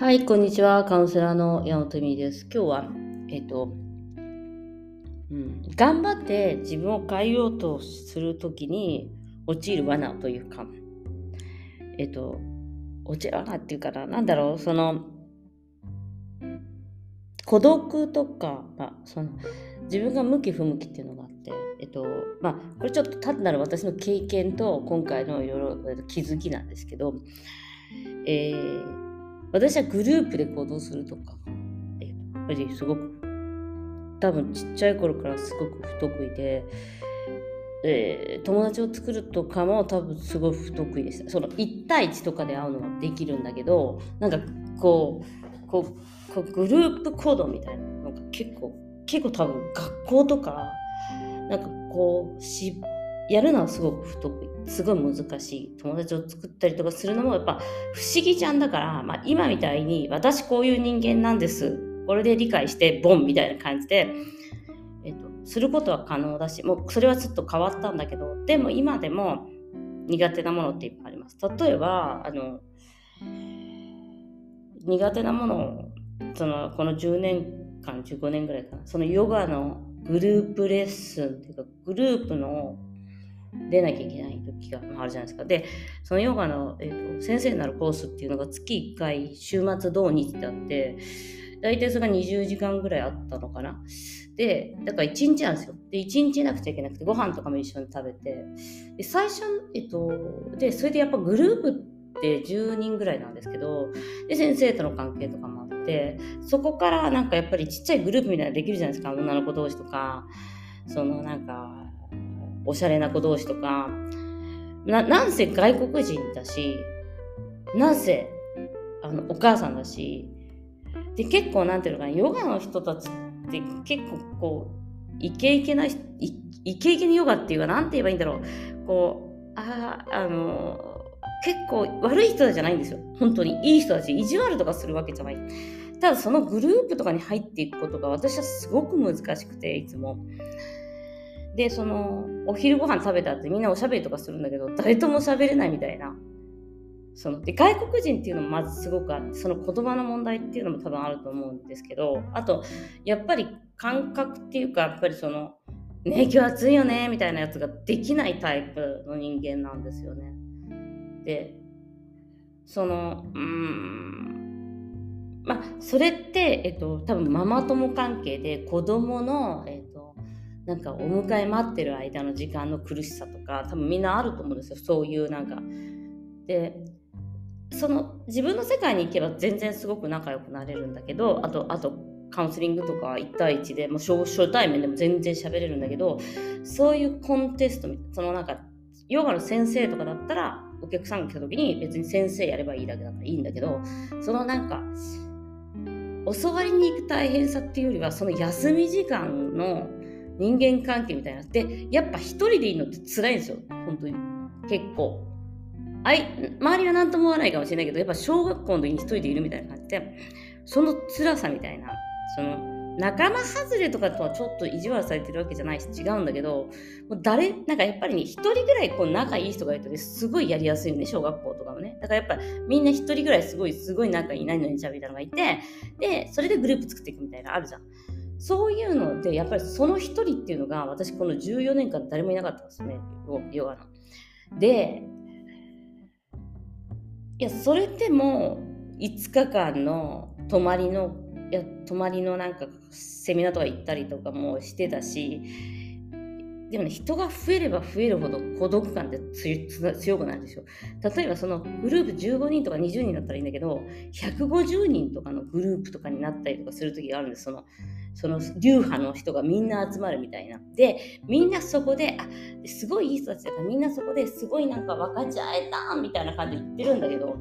はい、こんにちは。カウンセラーの山本美です。今日は、えっ、と、うん、頑張って自分を変えようとするときに陥る罠というか、えっ、と、陥る罠っていうかな、なんだろう、その、孤独とか、まあ、その、自分が向き不向きっていうのがあって、えっと、まあ、これちょっと単なる私の経験と今回のいろいろ気づきなんですけど、えー私はグループで行動するとか、やっぱりすごく、多分ちっちゃい頃からすごく不得意で、えー、友達を作るとかも多分すごい不得意でした。その1対1とかで会うのはできるんだけど、なんかこう、こう、こうグループ行動みたいなのが結構、結構多分学校とか、なんかこう、しやるのはすごく不得意。すごい難しい。友達を作ったりとかするのもやっぱ不思議ちゃんだから、まあ、今みたいに私こういう人間なんです。これで理解してボンみたいな感じで、えっと、することは可能だし、もうそれはちょっと変わったんだけど、でも今でも苦手なものっていっぱいあります。例えば、あの、苦手なものを、その、この10年間、15年ぐらいかな、そのヨガのグループレッスンっていうか、グループの出なきゃいけない時があるじゃないですか。で、そのヨガの、えーと、先生になるコースっていうのが月1回、週末土日ってあって、大体それが20時間ぐらいあったのかな。で、だから1日なんですよ。で、1日いなくちゃいけなくて、ご飯とかも一緒に食べて、で、最初、えっと、で、それでやっぱグループって10人ぐらいなんですけど、で、先生との関係とかもあって、そこからなんかやっぱりちっちゃいグループみたいなのできるじゃないですか、女の子同士とか、そのなんか、おしゃれな子同士とか、な、なんせ外国人だし、なぜ、あの、お母さんだし、で、結構なんていうのかな、ヨガの人たちって結構こう、イケイケな、イケイケにヨガっていうか、なんて言えばいいんだろう。こう、ああ、あの、結構悪い人じゃないんですよ。本当に。いい人たち。意地悪とかするわけじゃない。ただそのグループとかに入っていくことが私はすごく難しくて、いつも。で、その、お昼ご飯食べたってみんなおしゃべりとかするんだけど、誰とも喋れないみたいな。そので外国人っていうのもまずすごくあってその言葉の問題っていうのも多分あると思うんですけどあとやっぱり感覚っていうかやっぱりその「ね今日暑いよね」みたいなやつができないタイプの人間なんですよね。でそのうんまあそれって、えっと、多分ママ友関係で子供の、えっなんかお迎え待ってる間の時間の苦しさとか多分みんなあると思うんですよそういうなんか。でその自分の世界に行けば全然すごく仲良くなれるんだけどあとあとカウンセリングとか1対1でもう初対面でも全然喋れるんだけどそういうコンテストそのなんかヨガの先生とかだったらお客さんが来た時に別に先生やればいいだけだからいいんだけどそのなんか教わりに行く大変さっていうよりはその休み時間の人間関係みたいなでやっぱ一人でいるのって辛いんですよ。本当に。結構。あい周りは何とも思わないかもしれないけどやっぱ小学校の時に一人でいるみたいな感じでその辛さみたいなその仲間外れとかとはちょっと意地悪されてるわけじゃないし違うんだけどもう誰なんかやっぱりね一人ぐらいこう仲いい人がいるとねすごいやりやすいよね小学校とかもね。だからやっぱみんな一人ぐらいすごいすごい仲いい何々ちゃんみたいなのがいてでそれでグループ作っていくみたいなあるじゃん。そういうので、やっぱりその一人っていうのが、私この14年間誰もいなかったんですね、ヨガの。で、いや、それでも5日間の泊まりの、いや、泊まりのなんかセミナーとか行ったりとかもしてたし、でもね、人が増えれば増えるほど孤独感って強くなるですよ。例えばそのグループ15人とか20人だったらいいんだけど、150人とかのグループとかになったりとかする時があるんです。そのその流派の人がみんな集まるみたいな。で、みんなそこで、あ、すごいいい人たちだからみんなそこですごいなんか分かち合えたみたいな感じで言ってるんだけど、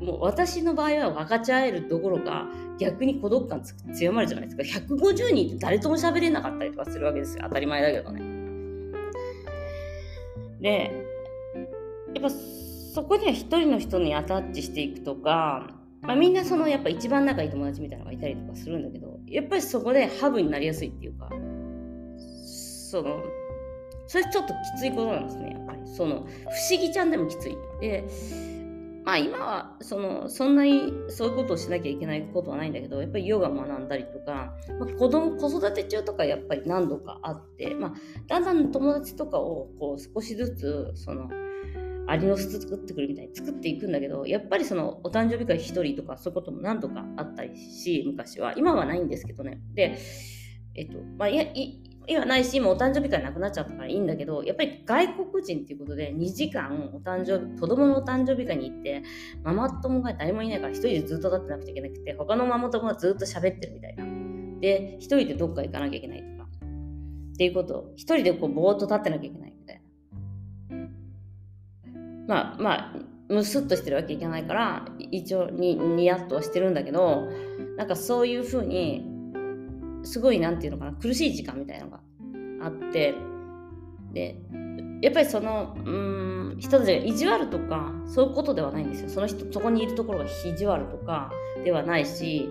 もう私の場合は分かち合えるどころか逆に孤独感強まるじゃないですか。150人って誰とも喋れなかったりとかするわけですよ。当たり前だけどね。で、やっぱそこには一人の人にアタッチしていくとか、まあ、みんなそのやっぱ一番仲いい友達みたいなのがいたりとかするんだけどやっぱりそこでハブになりやすいっていうかそのそれちょっときついことなんですねやっぱり。その不思議ちゃんでもきつい。でまあ今はそのそんなにそういうことをしなきゃいけないことはないんだけどやっぱりヨガ学んだりとか、まあ、子供子育て中とかやっぱり何度かあって、まあ、だんだん友達とかをこう少しずつそのアリの巣作ってくるみたいに作っていくんだけどやっぱりそのお誕生日会1人とかそういうことも何度かあったりし昔は今はないんですけどねでえっとまあいやい今ないし、もうお誕生日会なくなっちゃったからいいんだけど、やっぱり外国人っていうことで2時間お誕生日、子供のお誕生日会に行って、ママ友が誰もいないから一人でずっと立ってなくちゃいけなくて、他のママ友がずっと喋ってるみたいな。で、一人でどっか行かなきゃいけないとか。っていうことを、一人でこうぼーっと立ってなきゃいけない。まあまあ、むすっとしてるわけいけないから、一応にニヤッとはしてるんだけど、なんかそういうふうにすごいなんていうのかな苦しい時間みたいなのがあってでやっぱりそのうん人たちが意地悪とかそういうことではないんですよ。その人そこにいるところが意地悪とかではないし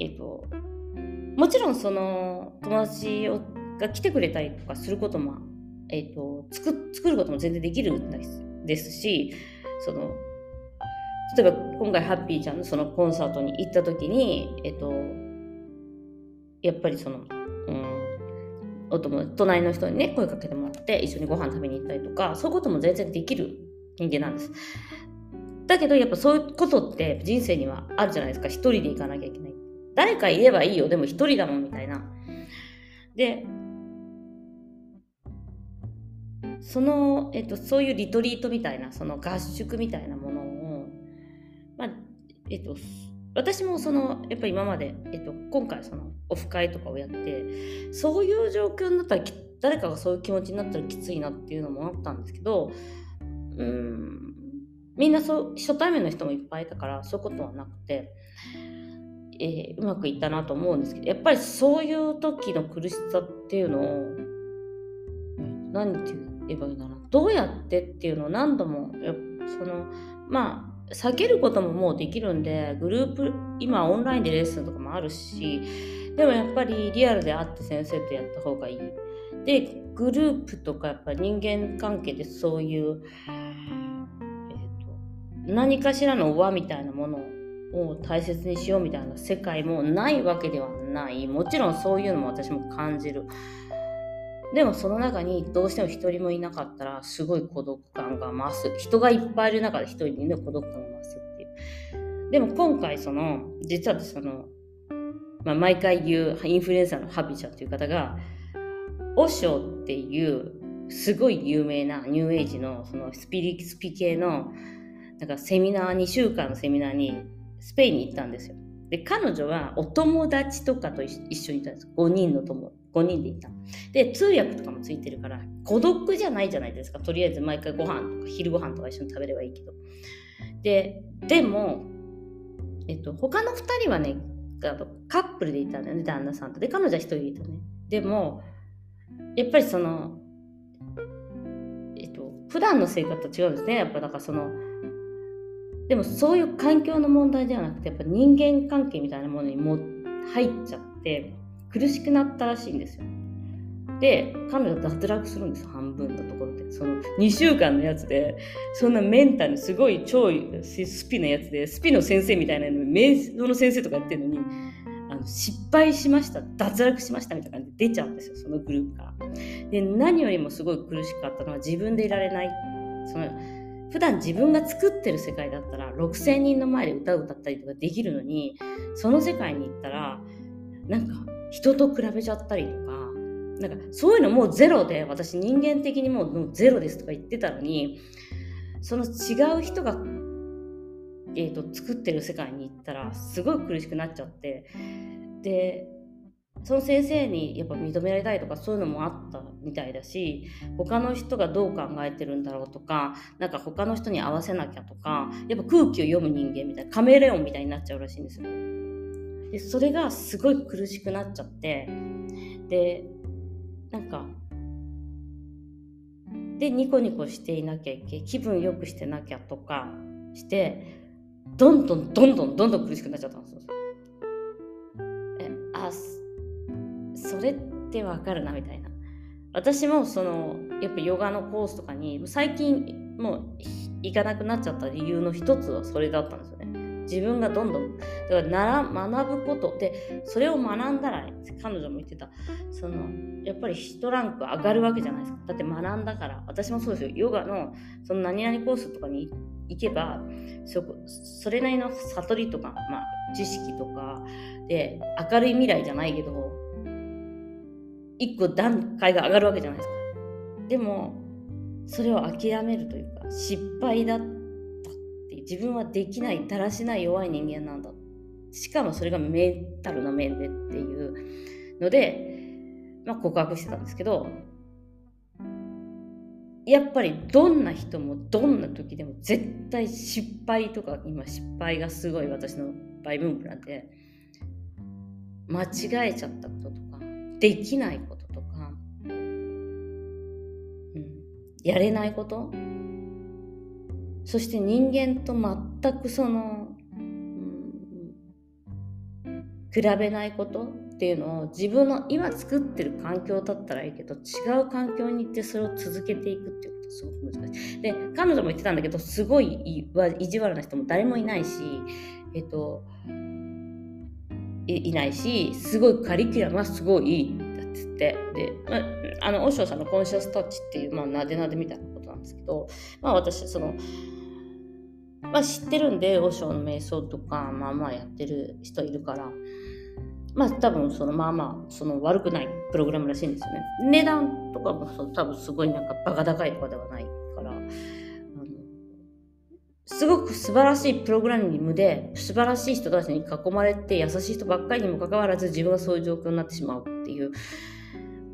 えっともちろんその友達をが来てくれたりとかすることも、えっと、作作ることも全然できるんですですしその例えば今回ハッピーちゃんのそのコンサートに行った時に、えっと、やっぱりその、うん、お友隣の人にね声かけてもらって一緒にご飯食べに行ったりとかそういうことも全然できる人間なんです。だけどやっぱそういうことって人生にはあるじゃないですか一人で行かなきゃいけない。誰かいればいいよでも一人だもんみたいな。でその、えっと、そういうリトリートみたいなその合宿みたいなものを、まあえっと、私もそのやっぱり今まで、えっと、今回そのオフ会とかをやってそういう状況になったら誰かがそういう気持ちになったらきついなっていうのもあったんですけどうんみんなそう初対面の人もいっぱいいたからそういうことはなくて、えー、うまくいったなと思うんですけどやっぱりそういう時の苦しさっていうのを何て言えばいいんだな。どうやってっていうのを何度もそのまあ避けることももうできるんでグループ今オンラインでレッスンとかもあるしでもやっぱりリアルで会って先生とやった方がいい。でグループとかやっぱ人間関係でそういう、えーと、何かしらの輪みたいなものを大切にしようみたいな世界もないわけではない。もちろんそういうのも私も感じる。でもその中にどうしても一人もいなかったらすごい孤独感が増す。人がいっぱいいる中で一人にいる孤独感が増すっていう。でも今回その実はその、まあ、毎回言うインフルエンサーのハビちゃんという方がオショっていうすごい有名なニューエイジのそのスピリスピ系のなんかセミナー2週間のセミナーにスペインに行ったんですよ。で彼女はお友達とかと一緒にいたんです5人の友5人でいた。で、通訳とかもついてるから、孤独じゃないじゃないですか。とりあえず毎回ご飯とか昼ご飯とか一緒に食べればいいけど。で、でも、えっと、他の2人はね、カップルでいたんだよね、旦那さんと。で、彼女は1人いたね。でも、やっぱりその、えっと、普段の生活と違うんですね。やっぱだからその、でもそういう環境の問題ではなくて、やっぱ人間関係みたいなものにも入っちゃって、苦しくなったらしいんですよ。で、彼女脱落するんです半分のところで。その2週間のやつで、そんなメンタルすごい超スピのやつで、スピの先生みたいなの瞑想の先生とかやってるのに、あの失敗しました、脱落しましたみたいな感じで出ちゃうんですよ、そのグループから。で、何よりもすごい苦しかったのは自分でいられない。その普段自分が作ってる世界だったら6000人の前で歌を歌ったりとかできるのにその世界に行ったらなんか人と比べちゃったりとかなんかそういうのもうゼロで私人間的にもうゼロですとか言ってたのにその違う人が、えーと、作ってる世界に行ったらすごい苦しくなっちゃってでその先生にやっぱ認められたいとかそういうのもあったみたいだし他の人がどう考えてるんだろうとかなんか他の人に合わせなきゃとかやっぱ空気を読む人間みたいなカメレオンみたいになっちゃうらしいんですよ。でそれがすごい苦しくなっちゃってでなんかでニコニコしていなきゃいけ気分よくしてなきゃとかしてどんどんどんどんどんどん苦しくなっちゃったんですよ。えあそれってわかるなみたいな。私もそのやっぱヨガのコースとかに最近もう行かなくなっちゃった理由の一つはそれだったんですよね。自分がどんどんだからなら学ぶことでそれを学んだら、彼女も言ってたそのやっぱり1ランク上がるわけじゃないですかだって学んだから私もそうですよヨガのその何々コースとかに行けばそそれなりの悟りとか、まあ、知識とかで明るい未来じゃないけど一個段階が上がるわけじゃないですか。でもそれを諦めるというか失敗だったって自分はできないだらしない弱い人間なんだ。しかもそれがメンタルな面でっていうので、まあ、告白してたんですけどやっぱりどんな人もどんな時でも絶対失敗とか今失敗がすごい私のバイブームなんで間違えちゃったこととかできないこととか、うん、やれないことそして人間と全くその、うん、比べないことっていうのを自分の今作ってる環境だったらいいけど違う環境に行ってそれを続けていくっていうことすごく難しい。で彼女も言ってたんだけどすごい意地悪な人も誰もいないしえっといないしすごいカリキュラムはすごいいいんだっつってで、まあ、あの和尚さんのコンシャスタッチっていう、まあ、なでなでみたいなことなんですけど、まあ、私そのまあ、知ってるんで、和尚の瞑想とか、まあまあやってる人いるから、まあ多分そのまあまあその悪くないプログラムらしいんですよね。値段とかもその多分すごいなんかバカ高いとかではないから、すごく素晴らしいプログラムで素晴らしい人たちに囲まれて優しい人ばっかりにもかかわらず自分はそういう状況になってしまうっていう。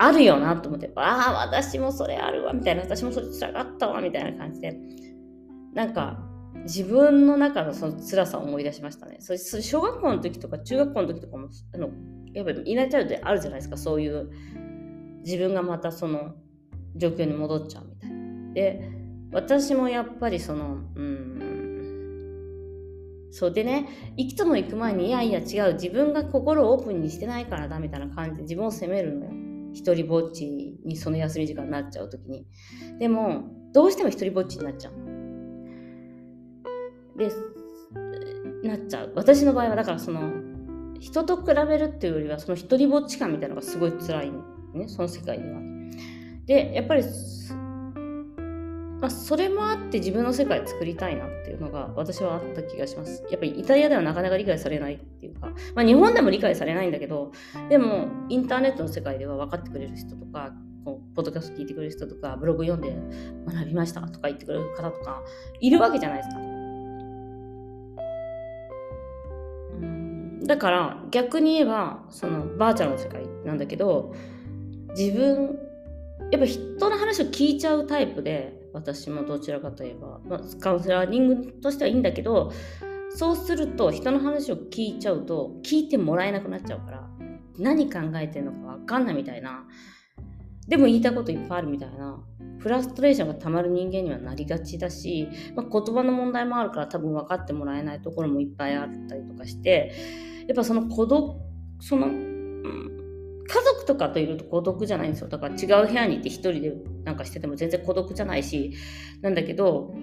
あるよなと思って、ああ、私もそれあるわ、みたいな、私もそれ辛かったわ、みたいな感じで、なんか、自分の中のその辛さを思い出しましたね。それ小学校の時とか中学校の時とかもあのやっぱりイナイチャイルドであるじゃないですかそういう自分がまたその状況に戻っちゃうみたいな。で私もやっぱりそのうんそうでね行くとも行く前にいやいや違う自分が心をオープンにしてないからだみたいな感じで自分を責めるのよ。一人ぼっちにその休み時間になっちゃう時に。でもどうしても一人ぼっちになっちゃう。でなっちゃう私の場合はだからその人と比べるっていうよりはその一人ぼっち感みたいなのがすごい辛いねその世界では。でやっぱり、まあ、それもあって自分の世界作りたいなっていうのが私はあった気がします。やっぱりイタリアではなかなか理解されないっていうか、まあ、日本でも理解されないんだけどでもインターネットの世界では分かってくれる人とかこうポッドキャスト聞いてくれる人とかブログ読んで学びましたとか言ってくれる方とかいるわけじゃないですか。だから逆に言えばそのバーチャルの世界なんだけど自分やっぱ人の話を聞いちゃうタイプで私もどちらかといえば、まあ、カウンセラーリングとしてはいいんだけどそうすると人の話を聞いちゃうと聞いてもらえなくなっちゃうから何考えてるのか分かんないみたいな。でも言いたいこといっぱいあるみたいな。フラストレーションがたまる人間にはなりがちだし、まあ、言葉の問題もあるから多分分かってもらえないところもいっぱいあったりとかしてやっぱその孤独その、うん、家族とかといると孤独じゃないんですよ。だから違う部屋にいて一人でなんかしてても全然孤独じゃないし。なんだけど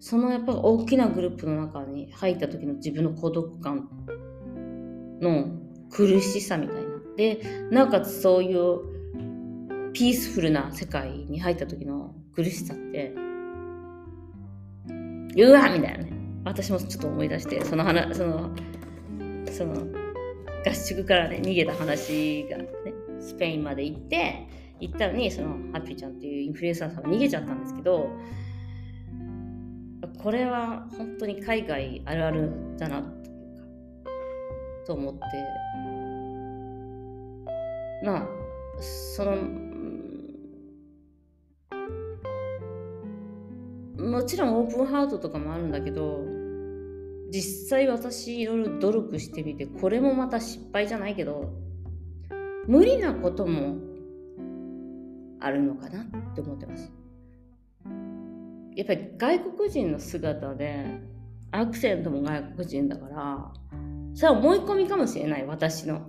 そのやっぱ大きなグループの中に入った時の自分の孤独感の苦しさみたいな。でなおかつそういうピースフルな世界に入った時の苦しさってうわみたいなね。私もちょっと思い出してその話そのその合宿からね逃げた話がねスペインまで行って行ったのにそのハッピーちゃんっていうインフルエンサーさんが逃げちゃったんですけどこれは本当に海外あるあるだなというかと思って。まあそのもちろんオープンハートとかもあるんだけど実際私いろいろ努力してみてこれもまた失敗じゃないけど無理なこともあるのかなって思ってます。やっぱり外国人の姿でアクセントも外国人だからそれは思い込みかもしれない。私の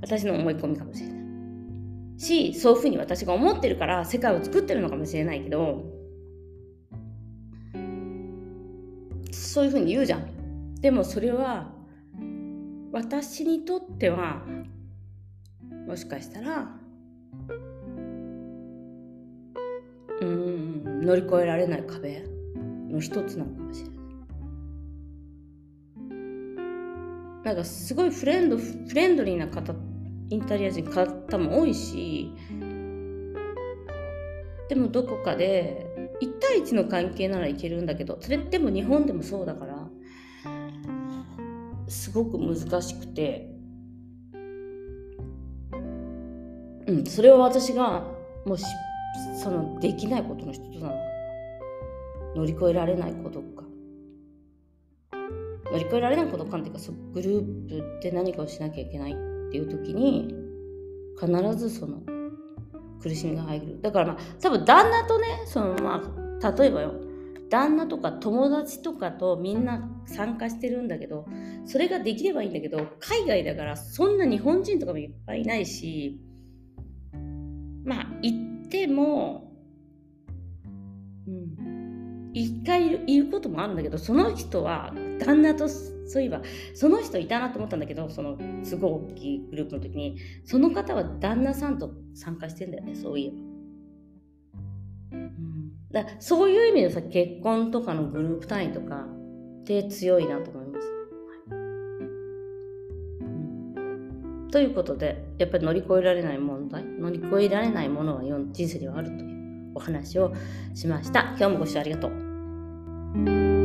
私の思い込みかもしれない。しそういうふうに私が思ってるから世界を作ってるのかもしれないけどそういうふうに言うじゃんでもそれは私にとってはもしかしたらうん乗り越えられない壁の一つなのかもしれない。なんかすごいフレンドフレンドリーな方インタリア人方も多いしでもどこかで1対1の関係ならいけるんだけどそれでも日本でもそうだからすごく難しくて。うんそれは私がもうそのできないことの一つなのか乗り越えられないことか。乗り越えられないことかっていうかそグループで何かをしなきゃいけないっていう時に必ずその苦しみが入る。だからまあ多分旦那とねそのまあ例えばよ。旦那とか友達とかとみんな参加してるんだけどそれができればいいんだけど海外だからそんな日本人とかもいっぱいいないしまあ行ってもうん。一回いるいることもあるんだけどその人は旦那とそういえばその人いたなと思ったんだけどそのすごい大きいグループの時にその方は旦那さんと参加してんだよねそういえば。だそういう意味でさ結婚とかのグループ単位とかで強いなと思います。ということでやっぱり乗り越えられない問題乗り越えられないものは人生ではあるというお話をしました。今日もご視聴ありがとう。